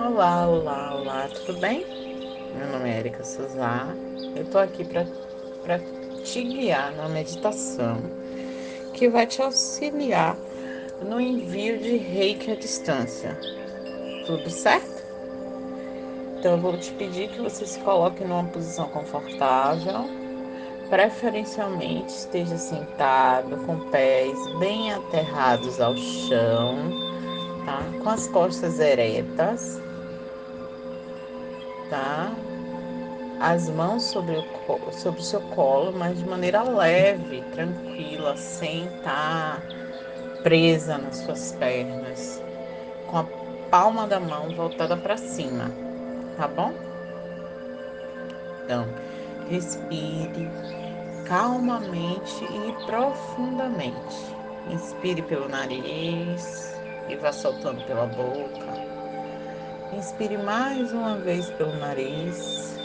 Olá, olá, olá, tudo bem? Meu nome é Erika Suzá. Eu tô aqui para te guiar numa meditação que vai te auxiliar no envio de reiki à distância. Tudo certo? Então eu vou te pedir que você se coloque numa posição confortável, preferencialmente esteja sentado com pés bem aterrados ao chão, tá? Com as costas eretas tá? As mãos sobre o, sobre o seu colo, mas de maneira leve, tranquila, sem estar presa nas suas pernas, com a palma da mão voltada para cima, tá bom? Então, respire calmamente e profundamente. Inspire pelo nariz e vá soltando pela boca. Inspire mais uma vez pelo nariz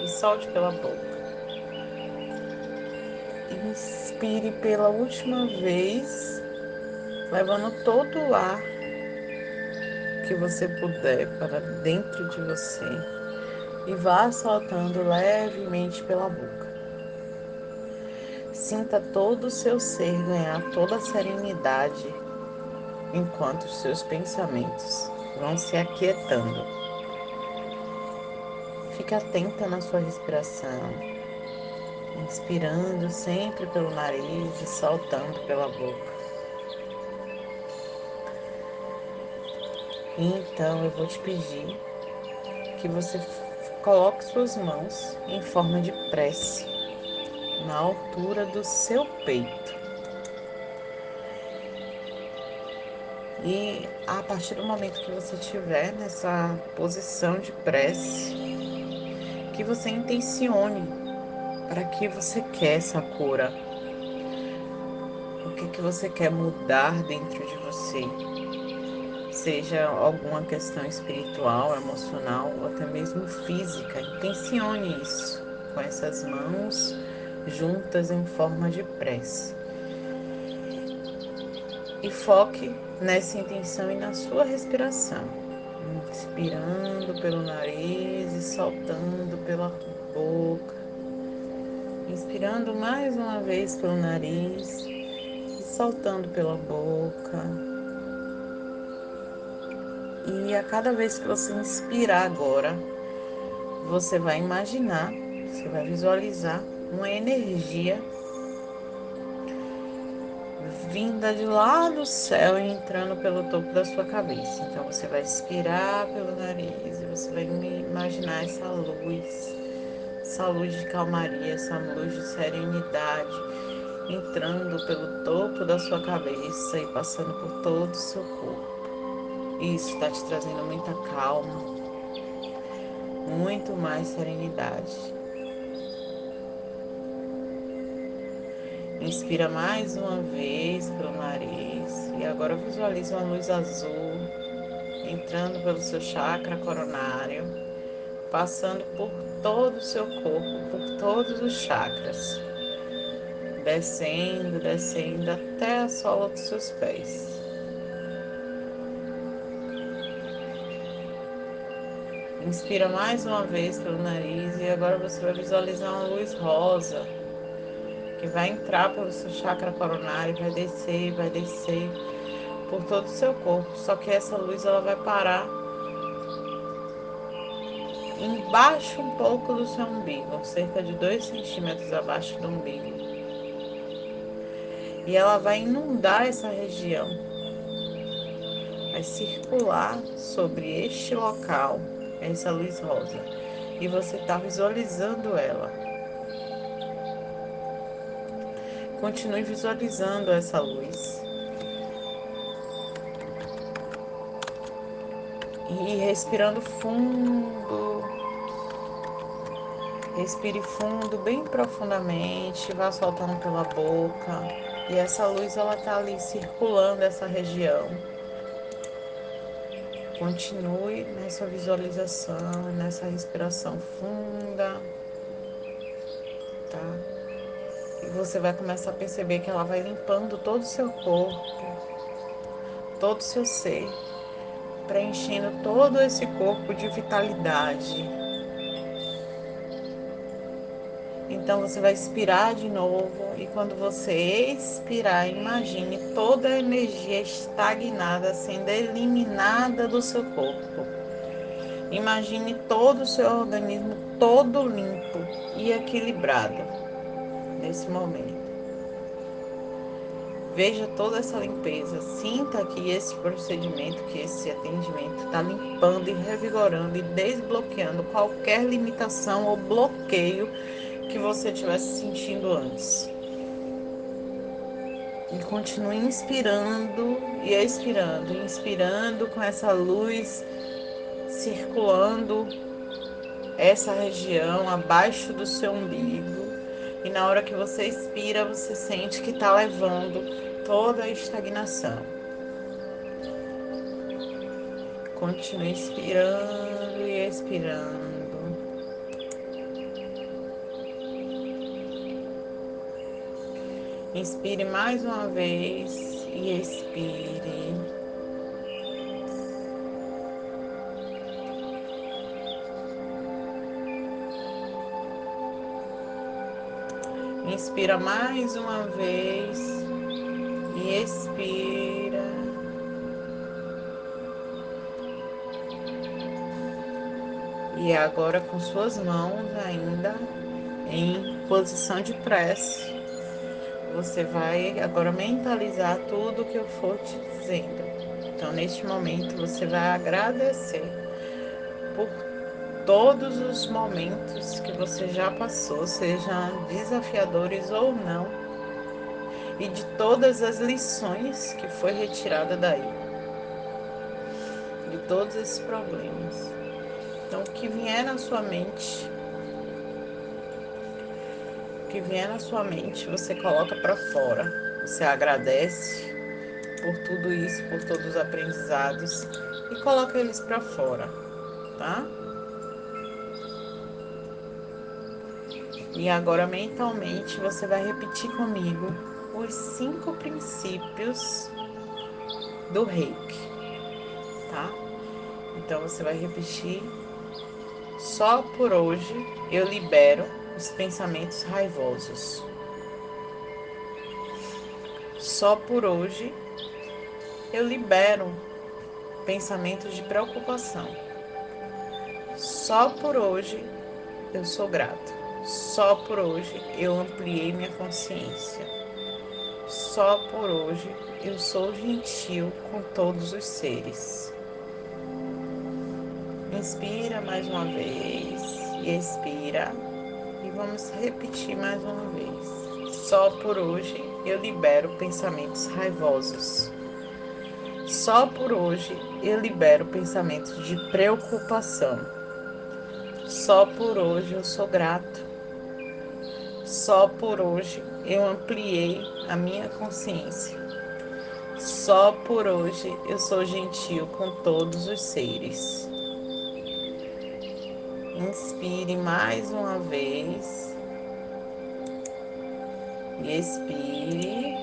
e solte pela boca. Inspire pela última vez, levando todo o ar que você puder para dentro de você e vá soltando levemente pela boca. Sinta todo o seu ser ganhar toda a serenidade enquanto os seus pensamentos vão se aquietando. Fique atenta na sua respiração, inspirando sempre pelo nariz e soltando pela boca. Então eu vou te pedir que você coloque suas mãos em forma de prece na altura do seu peito. E a partir do momento que você estiver nessa posição de prece, que você intencione para que você quer essa cura. O que, que você quer mudar dentro de você? Seja alguma questão espiritual, emocional ou até mesmo física. Intencione isso com essas mãos juntas em forma de prece. E foque nessa intenção e na sua respiração. Inspirando pelo nariz e soltando pela boca. Inspirando mais uma vez pelo nariz e soltando pela boca. E a cada vez que você inspirar agora, você vai imaginar, você vai visualizar uma energia vinda de lá do céu e entrando pelo topo da sua cabeça. Então você vai expirar pelo nariz e você vai imaginar essa luz, essa luz de calmaria, essa luz de serenidade entrando pelo topo da sua cabeça e passando por todo o seu corpo. Isso está te trazendo muita calma, muito mais serenidade. Inspira mais uma vez pelo nariz e agora visualize uma luz azul entrando pelo seu chakra coronário, passando por todo o seu corpo, por todos os chakras, descendo, descendo até a sola dos seus pés. Inspira mais uma vez pelo nariz e agora você vai visualizar uma luz rosa que vai entrar pelo seu chakra coronário, vai descer, vai descer por todo o seu corpo. Só que essa luz ela vai parar embaixo um pouco do seu umbigo, cerca de 2 centímetros abaixo do umbigo. E ela vai inundar essa região, vai circular sobre este local, essa luz rosa. E você está visualizando ela. Continue visualizando essa luz. E respirando fundo. Respire fundo, bem profundamente, vá soltando pela boca. E essa luz ela tá ali circulando essa região. Continue nessa visualização, nessa respiração funda, tá? E você vai começar a perceber que ela vai limpando todo o seu corpo, todo o seu ser, preenchendo todo esse corpo de vitalidade. Então você vai expirar de novo e quando você expirar, imagine toda a energia estagnada sendo eliminada do seu corpo. Imagine todo o seu organismo todo limpo e equilibrado nesse momento. Veja toda essa limpeza, sinta que esse procedimento, que esse atendimento está limpando e revigorando e desbloqueando qualquer limitação ou bloqueio que você estivesse sentindo antes. E continue inspirando e expirando, inspirando com essa luz circulando essa região abaixo do seu umbigo. E na hora que você expira, você sente que está levando toda a estagnação. Continue inspirando e expirando. Inspire mais uma vez e expire. Inspira mais uma vez e expira. E agora com suas mãos ainda em posição de prece, você vai agora mentalizar tudo que eu for te dizendo. Então, neste momento, você vai agradecer por todos os momentos que você já passou, sejam desafiadores ou não, e de todas as lições que foi retirada daí, de todos esses problemas. Então, o que vier na sua mente, o que vier na sua mente, você coloca para fora. Você agradece por tudo isso, por todos os aprendizados e coloca eles para fora, tá? E agora mentalmente você vai repetir comigo os cinco princípios do reiki, tá? Então você vai repetir. Só por hoje eu libero os pensamentos raivosos. Só por hoje eu libero pensamentos de preocupação. Só por hoje eu sou grato. Só por hoje eu ampliei minha consciência. Só por hoje eu sou gentil com todos os seres. Inspira mais uma vez e expira. E vamos repetir mais uma vez. Só por hoje eu libero pensamentos raivosos. Só por hoje eu libero pensamentos de preocupação. Só por hoje eu sou grato. Só por hoje eu ampliei a minha consciência. Só por hoje eu sou gentil com todos os seres. Inspire mais uma vez. E expire.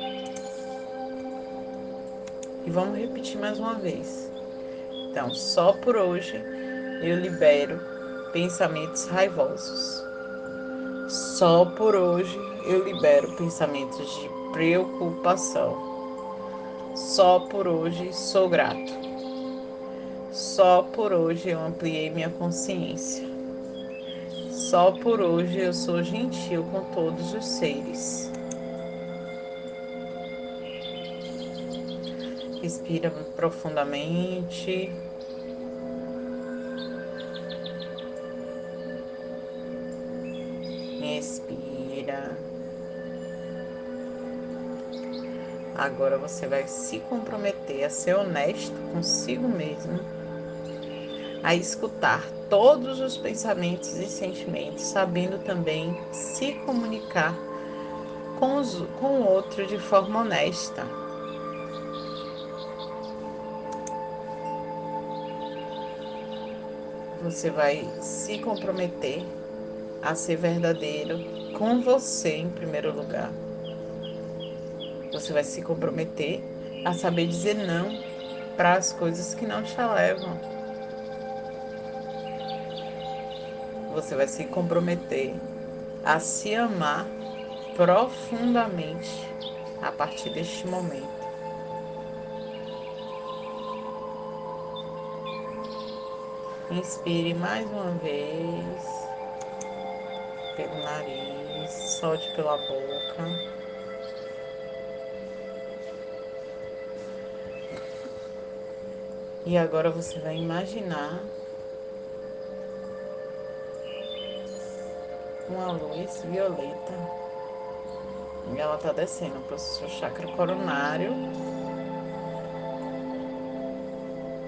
E vamos repetir mais uma vez. Então, só por hoje eu libero pensamentos raivosos. Só por hoje eu libero pensamentos de preocupação. Só por hoje sou grato. Só por hoje eu ampliei minha consciência. Só por hoje eu sou gentil com todos os seres. Respira profundamente. Agora você vai se comprometer a ser honesto consigo mesmo, a escutar todos os pensamentos e sentimentos, sabendo também se comunicar com, os, com o outro de forma honesta. Você vai se comprometer a ser verdadeiro com você em primeiro lugar. Você vai se comprometer a saber dizer não para as coisas que não te levam. Você vai se comprometer a se amar profundamente a partir deste momento. Inspire mais uma vez pelo nariz, solte pela boca. E agora você vai imaginar uma luz violeta. E ela está descendo para o seu chakra coronário.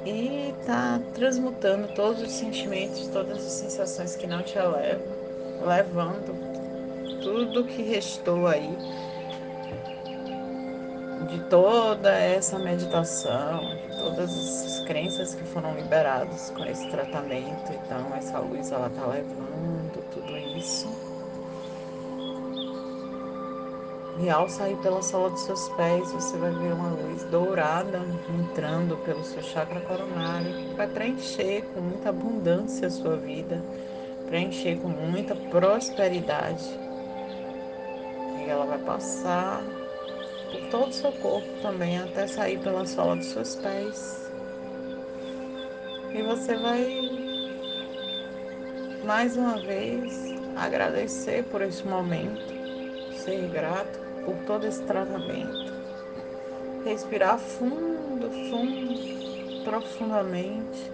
E está transmutando todos os sentimentos, todas as sensações que não te elevam, levando tudo que restou aí de toda essa meditação, todas as crenças que foram liberadas com esse tratamento. Então, essa luz ela tá levando tudo isso. E ao sair pela sola dos seus pés, você vai ver uma luz dourada entrando pelo seu chakra coronário, que vai preencher com muita abundância a sua vida, preencher com muita prosperidade. E ela vai passar todo o seu corpo também, até sair pela sola dos seus pés. E você vai mais uma vez agradecer por esse momento, ser grato por todo esse tratamento. Respirar fundo, fundo, profundamente,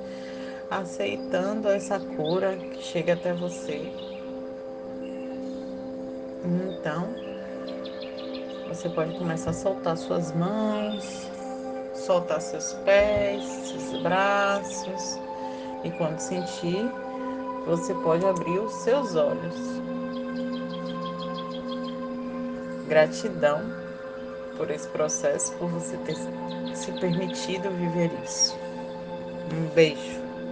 aceitando essa cura que chega até você. Então, você pode começar a soltar suas mãos, soltar seus pés, seus braços. E quando sentir, você pode abrir os seus olhos. Gratidão por esse processo, por você ter se permitido viver isso. Um beijo.